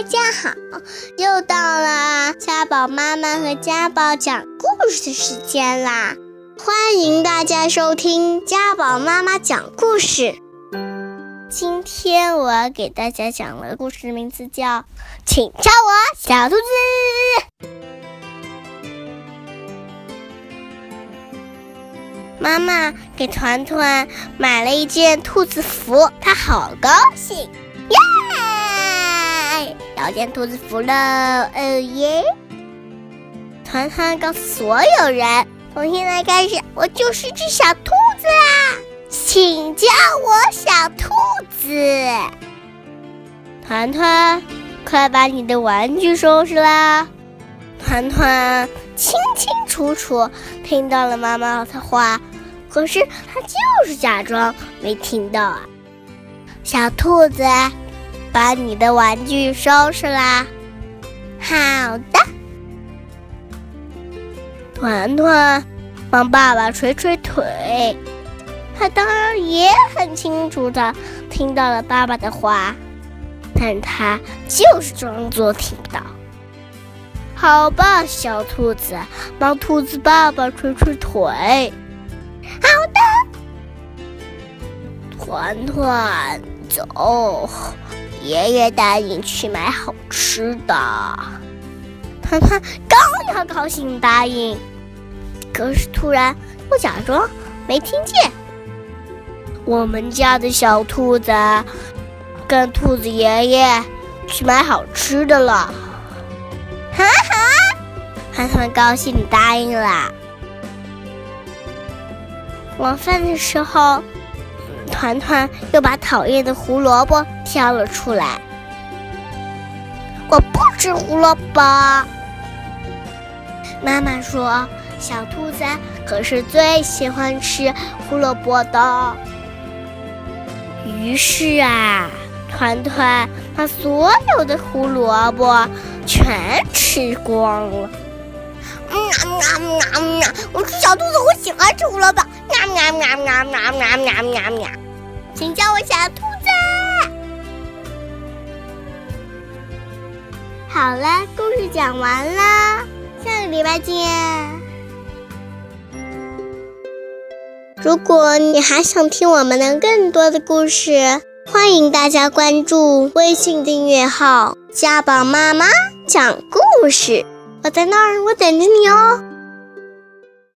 大家好，又到了家宝妈妈和家宝讲故事的时间啦！欢迎大家收听家宝妈妈讲故事。今天我要给大家讲的故事名字叫《请叫我小兔子》。妈妈给团团买了一件兔子服，他好高兴，耶！要件兔子服了，哦耶！团团告诉所有人，从现在开始，我就是只小兔子啦，请叫我小兔子。团团，快把你的玩具收拾啦！团团清清楚楚听到了妈妈的话。可是他就是假装没听到啊！小兔子，把你的玩具收拾啦。好的。团团帮爸爸捶捶腿，他当然也很清楚的听到了爸爸的话，但他就是装作听不到。好吧，小兔子，帮兔子爸爸捶捶腿。好的，团团走，爷爷带你去买好吃的。团团刚要高兴答应，可是突然又假装没听见。我们家的小兔子跟兔子爷爷去买好吃的了。哈哈，团团高兴答应了。晚饭的时候，团团又把讨厌的胡萝卜挑了出来。我不吃胡萝卜。妈妈说，小兔子可是最喜欢吃胡萝卜的。于是啊，团团把所有的胡萝卜全吃光了。嗯啊啊啊！我是小兔子，我喜欢吃胡萝卜。喵喵喵喵喵喵喵喵喵，请叫我小兔好了，故事讲完了，下个礼拜见。如果你还想听我们的更多的故事，欢迎大家关注微信订阅号“家宝妈妈讲故事”。我在那儿，我等着你哦。